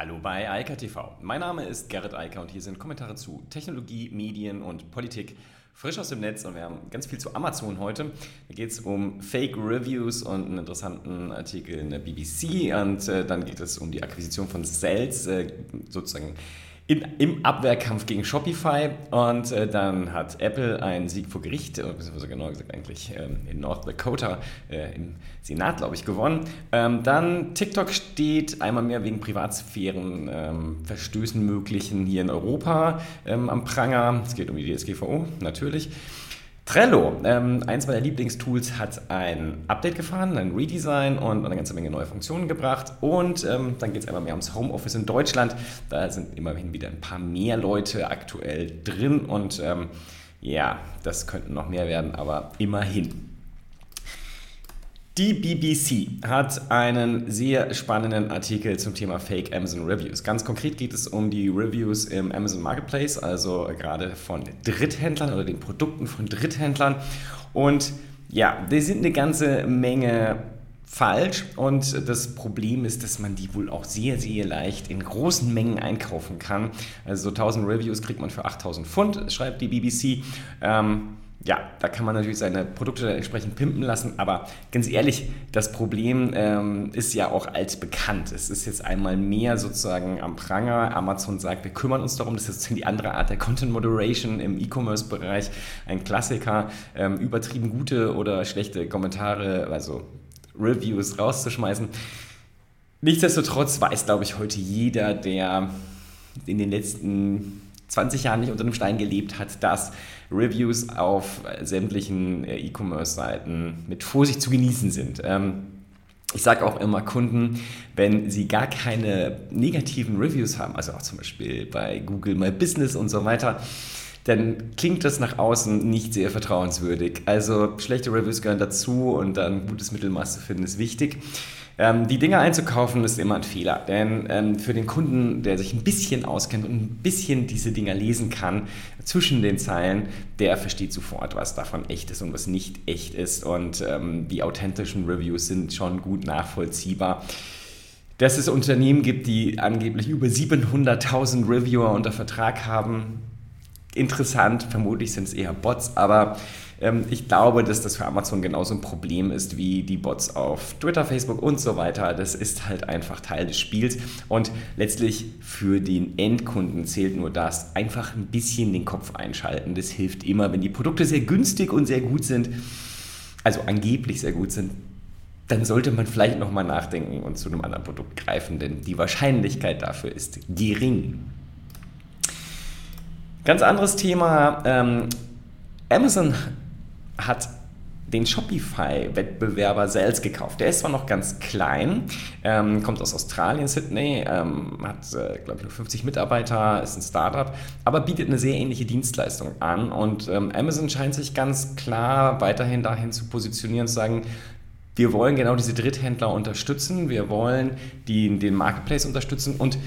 Hallo bei Eika TV. Mein Name ist Gerrit Eiker und hier sind Kommentare zu Technologie, Medien und Politik frisch aus dem Netz und wir haben ganz viel zu Amazon heute. Da geht es um Fake Reviews und einen interessanten Artikel in der BBC und äh, dann geht es um die Akquisition von Sales, äh, sozusagen in, im Abwehrkampf gegen Shopify und äh, dann hat Apple einen Sieg vor Gericht, äh, beziehungsweise genauer gesagt eigentlich ähm, in North Dakota äh, im Senat, glaube ich, gewonnen. Ähm, dann TikTok steht einmal mehr wegen Privatsphären ähm, möglichen hier in Europa ähm, am Pranger. Es geht um die DSGVO, natürlich. Trello, ähm, eins meiner Lieblingstools, hat ein Update gefahren, ein Redesign und eine ganze Menge neue Funktionen gebracht. Und ähm, dann geht es einmal mehr ums Homeoffice in Deutschland. Da sind immerhin wieder ein paar mehr Leute aktuell drin und ähm, ja, das könnten noch mehr werden, aber immerhin. Die BBC hat einen sehr spannenden Artikel zum Thema Fake Amazon Reviews. Ganz konkret geht es um die Reviews im Amazon Marketplace, also gerade von Dritthändlern oder den Produkten von Dritthändlern. Und ja, die sind eine ganze Menge falsch und das Problem ist, dass man die wohl auch sehr, sehr leicht in großen Mengen einkaufen kann. Also so 1000 Reviews kriegt man für 8000 Pfund, schreibt die BBC. Ähm, ja, da kann man natürlich seine Produkte entsprechend pimpen lassen, aber ganz ehrlich, das Problem ähm, ist ja auch altbekannt. Es ist jetzt einmal mehr sozusagen am Pranger. Amazon sagt, wir kümmern uns darum, das ist jetzt die andere Art der Content Moderation im E-Commerce-Bereich. Ein Klassiker, ähm, übertrieben gute oder schlechte Kommentare, also Reviews rauszuschmeißen. Nichtsdestotrotz weiß, glaube ich, heute jeder, der in den letzten 20 Jahren nicht unter einem Stein gelebt hat, dass Reviews auf sämtlichen äh, E-Commerce-Seiten mit Vorsicht zu genießen sind. Ähm, ich sage auch immer Kunden, wenn sie gar keine negativen Reviews haben, also auch zum Beispiel bei Google My Business und so weiter, dann klingt das nach außen nicht sehr vertrauenswürdig. Also schlechte Reviews gehören dazu und dann gutes Mittelmaß zu finden ist wichtig. Ähm, die Dinge einzukaufen ist immer ein Fehler, denn ähm, für den Kunden, der sich ein bisschen auskennt und ein bisschen diese Dinger lesen kann, zwischen den Zeilen, der versteht sofort, was davon echt ist und was nicht echt ist und ähm, die authentischen Reviews sind schon gut nachvollziehbar dass es Unternehmen gibt, die angeblich über 700.000 Reviewer unter Vertrag haben. Interessant, vermutlich sind es eher Bots, aber ähm, ich glaube, dass das für Amazon genauso ein Problem ist wie die Bots auf Twitter, Facebook und so weiter. Das ist halt einfach Teil des Spiels und letztlich für den Endkunden zählt nur das, einfach ein bisschen den Kopf einschalten. Das hilft immer, wenn die Produkte sehr günstig und sehr gut sind, also angeblich sehr gut sind, dann sollte man vielleicht nochmal nachdenken und zu einem anderen Produkt greifen, denn die Wahrscheinlichkeit dafür ist gering. Ganz anderes Thema. Ähm, Amazon hat den Shopify-Wettbewerber Sales gekauft. Der ist zwar noch ganz klein, ähm, kommt aus Australien, Sydney, ähm, hat, äh, glaube ich, nur 50 Mitarbeiter, ist ein Startup, aber bietet eine sehr ähnliche Dienstleistung an. Und ähm, Amazon scheint sich ganz klar weiterhin dahin zu positionieren, zu sagen, wir wollen genau diese Dritthändler unterstützen, wir wollen die, den Marketplace unterstützen und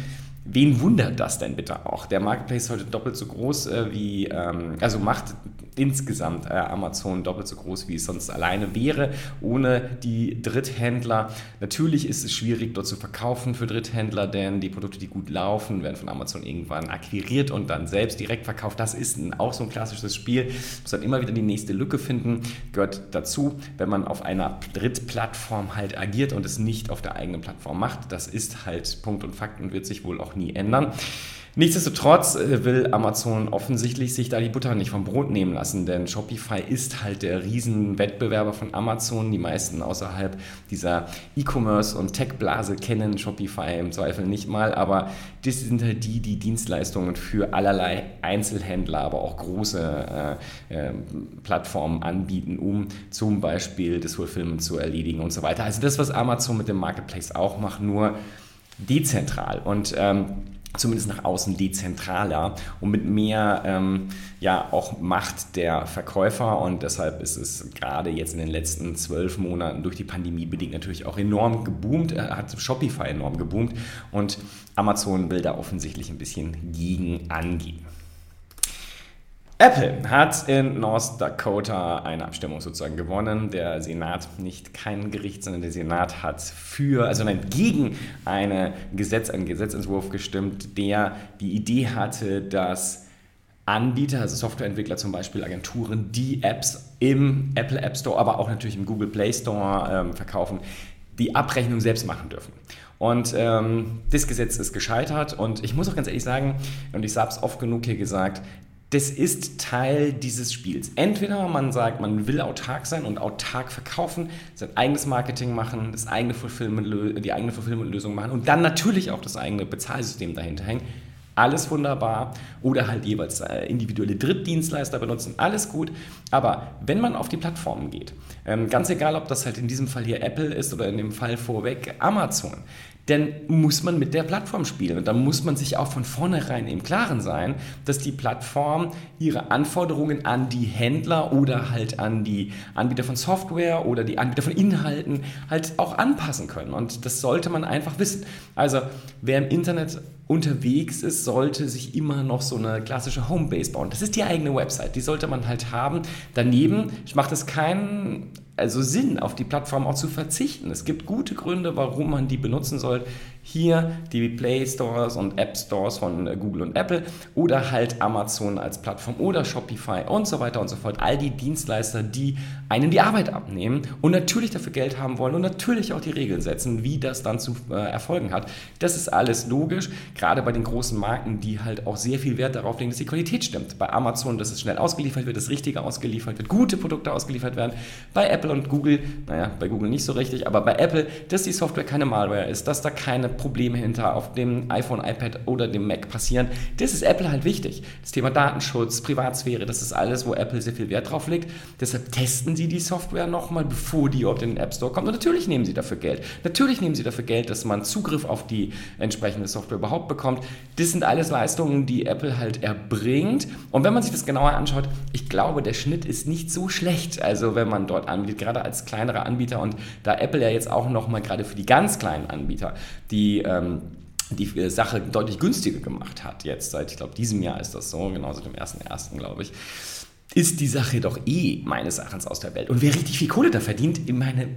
Wen wundert das denn bitte auch? Der Marketplace ist heute doppelt so groß äh, wie, ähm, also macht insgesamt äh, Amazon doppelt so groß, wie es sonst alleine wäre, ohne die Dritthändler. Natürlich ist es schwierig, dort zu verkaufen für Dritthändler, denn die Produkte, die gut laufen, werden von Amazon irgendwann akquiriert und dann selbst direkt verkauft. Das ist ein, auch so ein klassisches Spiel. Muss dann immer wieder die nächste Lücke finden. Gehört dazu, wenn man auf einer Drittplattform halt agiert und es nicht auf der eigenen Plattform macht. Das ist halt Punkt und Fakt und wird sich wohl auch nie ändern. Nichtsdestotrotz äh, will Amazon offensichtlich sich da die Butter nicht vom Brot nehmen lassen, denn Shopify ist halt der Riesenwettbewerber von Amazon. Die meisten außerhalb dieser E-Commerce- und Tech-Blase kennen Shopify im Zweifel nicht mal, aber das sind halt die, die Dienstleistungen für allerlei Einzelhändler, aber auch große äh, äh, Plattformen anbieten, um zum Beispiel das Fulfillment zu erledigen und so weiter. Also das, was Amazon mit dem Marketplace auch macht, nur dezentral. Und ähm, zumindest nach außen dezentraler und mit mehr ähm, ja auch Macht der Verkäufer und deshalb ist es gerade jetzt in den letzten zwölf Monaten durch die Pandemie bedingt natürlich auch enorm geboomt, äh, hat Shopify enorm geboomt und Amazon will da offensichtlich ein bisschen gegen angehen. Apple hat in North Dakota eine Abstimmung sozusagen gewonnen. Der Senat, nicht kein Gericht, sondern der Senat hat für, also nein, gegen eine Gesetz, einen Gesetzentwurf gestimmt, der die Idee hatte, dass Anbieter, also Softwareentwickler zum Beispiel, Agenturen, die Apps im Apple App Store, aber auch natürlich im Google Play Store ähm, verkaufen, die Abrechnung selbst machen dürfen. Und ähm, das Gesetz ist gescheitert und ich muss auch ganz ehrlich sagen, und ich habe es oft genug hier gesagt, das ist Teil dieses Spiels. Entweder man sagt, man will autark sein und autark verkaufen, sein eigenes Marketing machen, das eigene die eigene Fulfillment-Lösung machen und dann natürlich auch das eigene Bezahlsystem dahinter hängen. Alles wunderbar. Oder halt jeweils äh, individuelle Drittdienstleister benutzen. Alles gut. Aber wenn man auf die Plattformen geht, ähm, ganz egal, ob das halt in diesem Fall hier Apple ist oder in dem Fall vorweg Amazon, dann muss man mit der Plattform spielen. Und da muss man sich auch von vornherein im Klaren sein, dass die Plattform ihre Anforderungen an die Händler oder halt an die Anbieter von Software oder die Anbieter von Inhalten halt auch anpassen können. Und das sollte man einfach wissen. Also wer im Internet unterwegs ist, sollte sich immer noch so eine klassische Homebase bauen. Das ist die eigene Website, die sollte man halt haben. Daneben macht es keinen also Sinn, auf die Plattform auch zu verzichten. Es gibt gute Gründe, warum man die benutzen soll. Hier die Play Stores und App Stores von Google und Apple oder halt Amazon als Plattform oder Shopify und so weiter und so fort. All die Dienstleister, die einen die Arbeit abnehmen und natürlich dafür Geld haben wollen und natürlich auch die Regeln setzen, wie das dann zu äh, erfolgen hat. Das ist alles logisch, gerade bei den großen Marken, die halt auch sehr viel Wert darauf legen, dass die Qualität stimmt. Bei Amazon, dass es schnell ausgeliefert wird, das Richtige ausgeliefert wird, gute Produkte ausgeliefert werden. Bei Apple und Google, naja, bei Google nicht so richtig, aber bei Apple, dass die Software keine Malware ist, dass da keine Probleme hinter auf dem iPhone, iPad oder dem Mac passieren. Das ist Apple halt wichtig. Das Thema Datenschutz, Privatsphäre, das ist alles, wo Apple sehr viel Wert drauf legt. Deshalb testen sie die Software nochmal, bevor die auf den App Store kommt. Und natürlich nehmen sie dafür Geld. Natürlich nehmen sie dafür Geld, dass man Zugriff auf die entsprechende Software überhaupt bekommt. Das sind alles Leistungen, die Apple halt erbringt. Und wenn man sich das genauer anschaut, ich glaube, der Schnitt ist nicht so schlecht. Also wenn man dort anbietet, gerade als kleinerer Anbieter und da Apple ja jetzt auch nochmal gerade für die ganz kleinen Anbieter die ähm, die äh, Sache deutlich günstiger gemacht hat. Jetzt seit, ich glaube, diesem Jahr ist das so, genau seit dem 1.1., glaube ich, ist die Sache doch eh meines Erachtens aus der Welt. Und wer richtig viel Kohle da verdient, ich meine,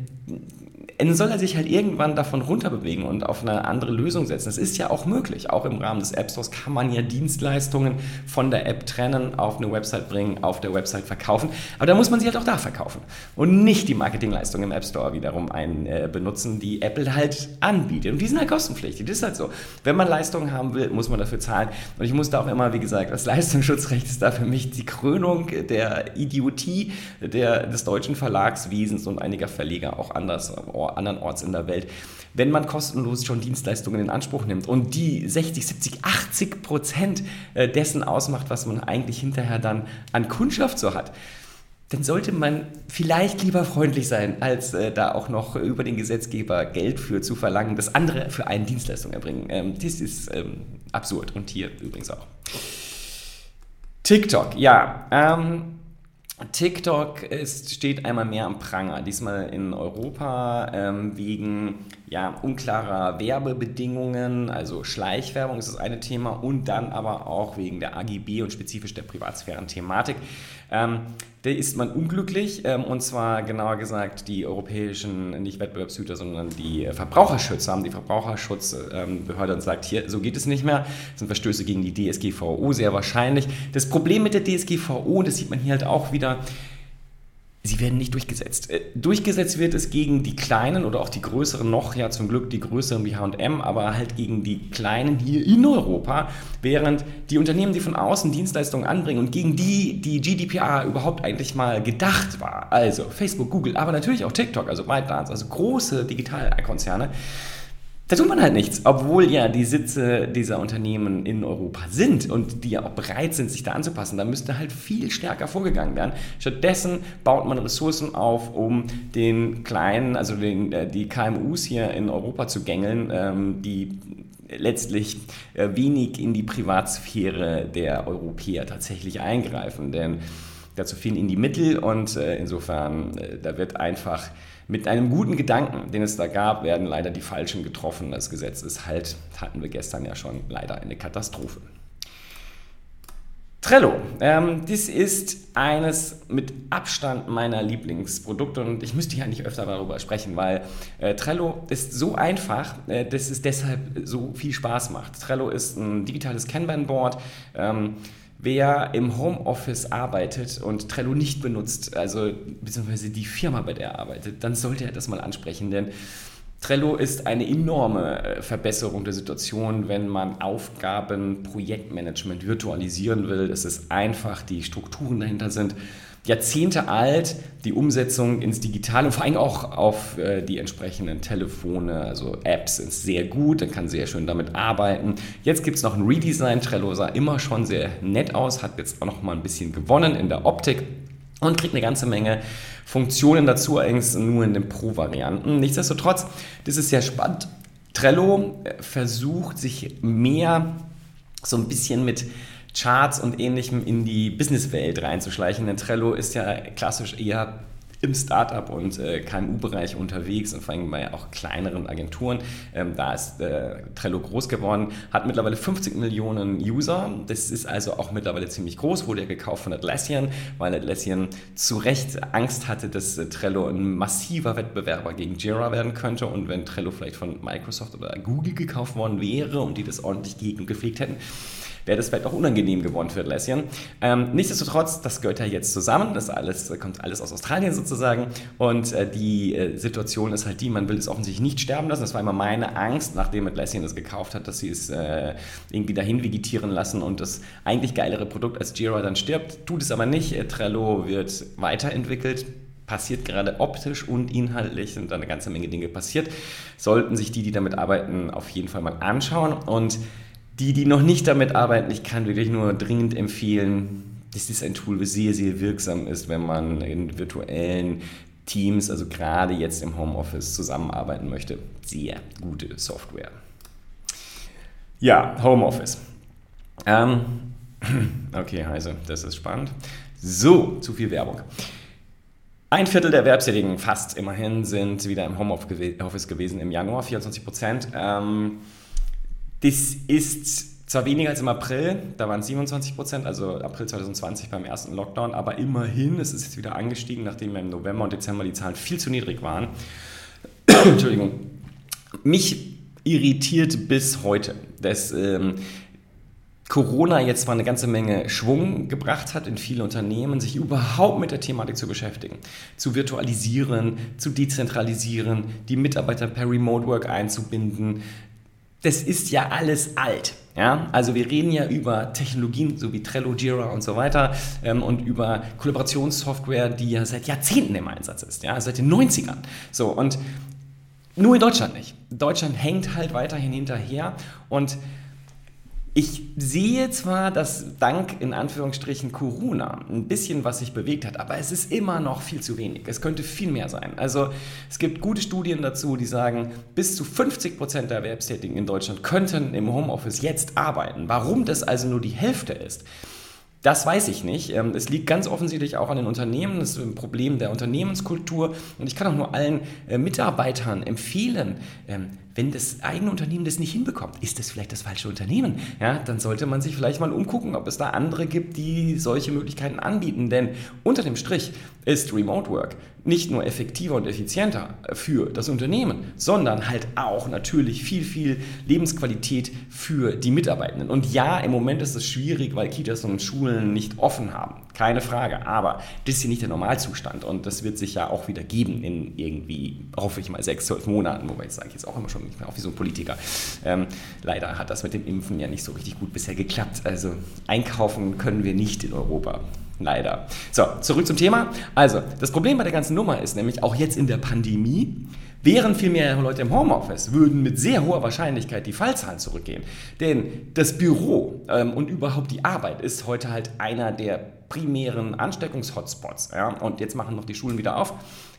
dann soll er sich halt irgendwann davon runterbewegen und auf eine andere Lösung setzen. Das ist ja auch möglich. Auch im Rahmen des App Stores kann man ja Dienstleistungen von der App trennen, auf eine Website bringen, auf der Website verkaufen. Aber da muss man sie halt auch da verkaufen und nicht die Marketingleistung im App Store wiederum ein, äh, benutzen, die Apple halt anbietet. Und die sind halt kostenpflichtig. Das ist halt so. Wenn man Leistungen haben will, muss man dafür zahlen. Und ich muss da auch immer, wie gesagt, das Leistungsschutzrecht ist da für mich die Krönung der Idiotie der, des deutschen Verlagswesens und einiger Verleger auch anders andernorts in der Welt, wenn man kostenlos schon Dienstleistungen in Anspruch nimmt und die 60, 70, 80 Prozent äh, dessen ausmacht, was man eigentlich hinterher dann an Kundschaft so hat, dann sollte man vielleicht lieber freundlich sein, als äh, da auch noch über den Gesetzgeber Geld für zu verlangen, dass andere für einen Dienstleistung erbringen. Ähm, das ist ähm, absurd und hier übrigens auch. TikTok, ja. Ähm, TikTok ist, steht einmal mehr am Pranger, diesmal in Europa ähm, wegen ja, unklarer Werbebedingungen, also Schleichwerbung ist das eine Thema und dann aber auch wegen der AGB und spezifisch der Privatsphären-Thematik. Ähm, da ist man unglücklich ähm, und zwar genauer gesagt die europäischen, nicht Wettbewerbshüter, sondern die Verbraucherschützer haben die Verbraucherschutzbehörde und sagt, hier, so geht es nicht mehr, das sind Verstöße gegen die DSGVO sehr wahrscheinlich. Das Problem mit der DSGVO, das sieht man hier halt auch wieder, sie werden nicht durchgesetzt. Äh, durchgesetzt wird es gegen die kleinen oder auch die größeren noch, ja zum Glück die größeren wie HM, aber halt gegen die kleinen hier in Europa, während die Unternehmen, die von außen Dienstleistungen anbringen und gegen die die GDPR überhaupt eigentlich mal gedacht war, also Facebook, Google, aber natürlich auch TikTok, also ByteDance, also große Digitalkonzerne, da tut man halt nichts, obwohl ja die Sitze dieser Unternehmen in Europa sind und die ja auch bereit sind, sich da anzupassen. Da müsste halt viel stärker vorgegangen werden. Stattdessen baut man Ressourcen auf, um den kleinen, also den, äh, die KMUs hier in Europa zu gängeln, ähm, die letztlich äh, wenig in die Privatsphäre der Europäer tatsächlich eingreifen. Denn dazu fehlen ihnen die Mittel und äh, insofern, da wird einfach mit einem guten Gedanken, den es da gab, werden leider die Falschen getroffen. Das Gesetz ist halt, hatten wir gestern ja schon, leider eine Katastrophe. Trello. Ähm, das ist eines mit Abstand meiner Lieblingsprodukte und ich müsste hier eigentlich öfter darüber sprechen, weil äh, Trello ist so einfach, äh, dass es deshalb so viel Spaß macht. Trello ist ein digitales Kanban-Board. Ähm, wer im Homeoffice arbeitet und Trello nicht benutzt, also beziehungsweise die Firma, bei der er arbeitet, dann sollte er das mal ansprechen, denn Trello ist eine enorme äh, Verbesserung der Situation, wenn man Aufgaben, Projektmanagement virtualisieren will. Es ist einfach, die Strukturen dahinter sind Jahrzehnte alt, die Umsetzung ins Digitale und vor allem auch auf äh, die entsprechenden Telefone, also Apps sind sehr gut, dann kann sehr schön damit arbeiten. Jetzt gibt es noch ein Redesign, Trello sah immer schon sehr nett aus, hat jetzt auch noch mal ein bisschen gewonnen in der Optik und kriegt eine ganze Menge Funktionen dazu, allerdings nur in den Pro-Varianten. Nichtsdestotrotz, das ist sehr spannend. Trello äh, versucht sich mehr so ein bisschen mit Charts und ähnlichem in die Businesswelt reinzuschleichen. Denn Trello ist ja klassisch eher im Startup- und äh, KMU-Bereich unterwegs und vor allem bei auch kleineren Agenturen. Ähm, da ist äh, Trello groß geworden, hat mittlerweile 50 Millionen User. Das ist also auch mittlerweile ziemlich groß, wurde ja gekauft von Atlassian, weil Atlassian zu Recht Angst hatte, dass äh, Trello ein massiver Wettbewerber gegen Jira werden könnte und wenn Trello vielleicht von Microsoft oder Google gekauft worden wäre und die das ordentlich gegen gepflegt hätten, wäre das vielleicht auch unangenehm geworden für Atlassian. Ähm, nichtsdestotrotz, das gehört ja jetzt zusammen, das alles, kommt alles aus Australien sozusagen und äh, die äh, Situation ist halt die, man will es offensichtlich nicht sterben lassen. Das war immer meine Angst, nachdem Atlassian es gekauft hat, dass sie es äh, irgendwie dahin vegetieren lassen und das eigentlich geilere Produkt als Jira dann stirbt. Tut es aber nicht. Äh, Trello wird weiterentwickelt passiert gerade optisch und inhaltlich sind da eine ganze Menge Dinge passiert. Sollten sich die, die damit arbeiten, auf jeden Fall mal anschauen. Und die, die noch nicht damit arbeiten, ich kann wirklich nur dringend empfehlen, dass dies ein Tool sehr, sehr wirksam ist, wenn man in virtuellen Teams, also gerade jetzt im Homeoffice, zusammenarbeiten möchte. Sehr gute Software. Ja, Homeoffice. Ähm, okay, also, das ist spannend. So, zu viel Werbung. Ein Viertel der Erwerbstätigen, fast immerhin, sind wieder im Homeoffice gewesen im Januar, 24 Prozent. Ähm, das ist zwar weniger als im April, da waren es 27 Prozent, also April 2020 beim ersten Lockdown, aber immerhin ist es jetzt wieder angestiegen, nachdem im November und Dezember die Zahlen viel zu niedrig waren. Entschuldigung. Mich irritiert bis heute, dass ähm, Corona jetzt zwar eine ganze Menge Schwung gebracht hat in viele Unternehmen, sich überhaupt mit der Thematik zu beschäftigen, zu virtualisieren, zu dezentralisieren, die Mitarbeiter per Remote Work einzubinden, das ist ja alles alt. Ja, also wir reden ja über Technologien so wie Trello, Jira und so weiter ähm, und über Kollaborationssoftware, die ja seit Jahrzehnten im Einsatz ist, ja, seit den 90ern. So, und nur in Deutschland nicht. Deutschland hängt halt weiterhin hinterher und ich sehe zwar, dass dank in Anführungsstrichen Corona ein bisschen was sich bewegt hat, aber es ist immer noch viel zu wenig. Es könnte viel mehr sein. Also es gibt gute Studien dazu, die sagen, bis zu 50 Prozent der Erwerbstätigen in Deutschland könnten im Homeoffice jetzt arbeiten. Warum das also nur die Hälfte ist, das weiß ich nicht. Ähm, es liegt ganz offensichtlich auch an den Unternehmen. Das ist ein Problem der Unternehmenskultur. Und ich kann auch nur allen äh, Mitarbeitern empfehlen, ähm, wenn das eigene Unternehmen das nicht hinbekommt, ist das vielleicht das falsche Unternehmen. Ja, dann sollte man sich vielleicht mal umgucken, ob es da andere gibt, die solche Möglichkeiten anbieten. Denn unter dem Strich ist Remote Work nicht nur effektiver und effizienter für das Unternehmen, sondern halt auch natürlich viel, viel Lebensqualität für die Mitarbeitenden. Und ja, im Moment ist es schwierig, weil Kitas und Schulen nicht offen haben. Keine Frage. Aber das ist hier nicht der Normalzustand. Und das wird sich ja auch wieder geben in irgendwie, hoffe ich mal, sechs, zwölf Monaten. Wobei ich sage jetzt auch immer schon nicht mehr, auch wie so ein Politiker. Ähm, leider hat das mit dem Impfen ja nicht so richtig gut bisher geklappt. Also einkaufen können wir nicht in Europa. Leider. So, zurück zum Thema. Also, das Problem bei der ganzen Nummer ist nämlich auch jetzt in der Pandemie, wären viel mehr Leute im Homeoffice, würden mit sehr hoher Wahrscheinlichkeit die Fallzahlen zurückgehen. Denn das Büro ähm, und überhaupt die Arbeit ist heute halt einer der primären Ansteckungs-Hotspots. Ja? Und jetzt machen noch die Schulen wieder auf.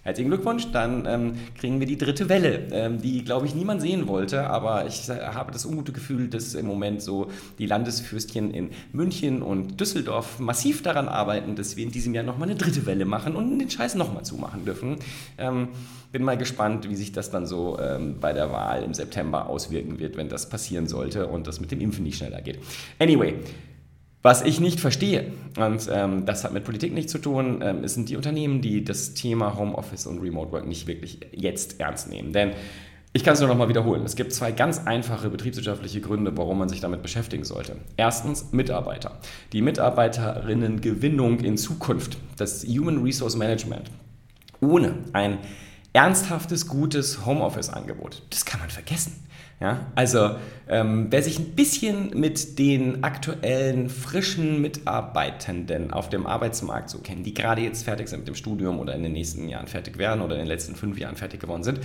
Herzlichen Glückwunsch, dann ähm, kriegen wir die dritte Welle, ähm, die, glaube ich, niemand sehen wollte. Aber ich äh, habe das ungute Gefühl, dass im Moment so die Landesfürstchen in München und Düsseldorf massiv daran arbeiten, dass wir in diesem Jahr nochmal eine dritte Welle machen und den Scheiß nochmal zumachen dürfen. Ähm, bin mal gespannt, wie sich das dann so ähm, bei der Wahl im September auswirken wird, wenn das passieren sollte und das mit dem Impfen nicht schneller geht. Anyway, Was ich nicht verstehe, und ähm, das hat mit Politik nichts zu tun, ähm, sind die Unternehmen, die das Thema Homeoffice und Remote Work nicht wirklich jetzt ernst nehmen. Denn ich kann es nur noch mal wiederholen. Es gibt zwei ganz einfache betriebswirtschaftliche Gründe, warum man sich damit beschäftigen sollte. Erstens Mitarbeiter. Die Mitarbeiterinnengewinnung in Zukunft, das Human Resource Management, ohne ein ernsthaftes, gutes Homeoffice-Angebot, das kann man vergessen. Ja, also ähm, wer sich ein bisschen mit den aktuellen frischen Mitarbeitenden auf dem Arbeitsmarkt so kennt, die gerade jetzt fertig sind mit dem Studium oder in den nächsten Jahren fertig werden oder in den letzten fünf Jahren fertig geworden sind,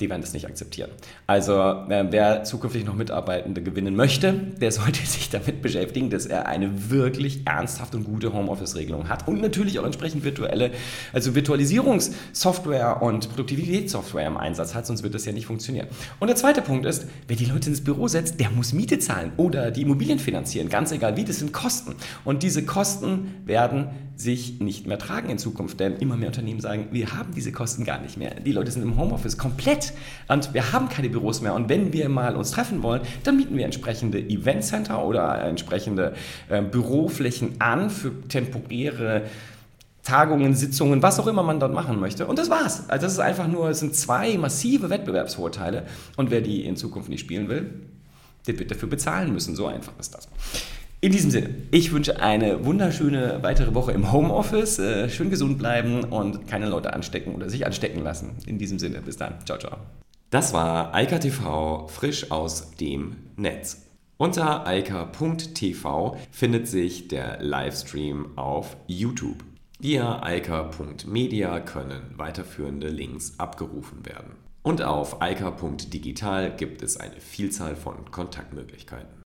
die werden das nicht akzeptieren. Also äh, wer zukünftig noch Mitarbeitende gewinnen möchte, der sollte sich damit beschäftigen, dass er eine wirklich ernsthafte und gute Homeoffice-Regelung hat und natürlich auch entsprechend virtuelle, also Virtualisierungssoftware und Produktivitätssoftware im Einsatz hat, sonst wird das ja nicht funktionieren. Und der zweite Punkt ist, wer die Leute ins Büro setzt, der muss Miete zahlen oder die Immobilien finanzieren, ganz egal wie, das sind Kosten. Und diese Kosten werden sich nicht mehr tragen in Zukunft, denn immer mehr Unternehmen sagen, wir haben diese Kosten gar nicht mehr. Die Leute sind im Homeoffice komplett und wir haben keine Büros mehr. Und wenn wir mal uns treffen wollen, dann mieten wir entsprechende Eventcenter oder entsprechende äh, Büroflächen an für temporäre Tagungen, Sitzungen, was auch immer man dort machen möchte. Und das war's. Also das ist einfach nur, es sind zwei massive Wettbewerbsvorteile. Und wer die in Zukunft nicht spielen will, der wird dafür bezahlen müssen. So einfach ist das. In diesem Sinne, ich wünsche eine wunderschöne weitere Woche im Homeoffice. Äh, schön gesund bleiben und keine Leute anstecken oder sich anstecken lassen. In diesem Sinne, bis dann. Ciao, ciao. Das war Eika TV frisch aus dem Netz. Unter eika.tv findet sich der Livestream auf YouTube. Via eika.media können weiterführende Links abgerufen werden. Und auf eika.digital gibt es eine Vielzahl von Kontaktmöglichkeiten.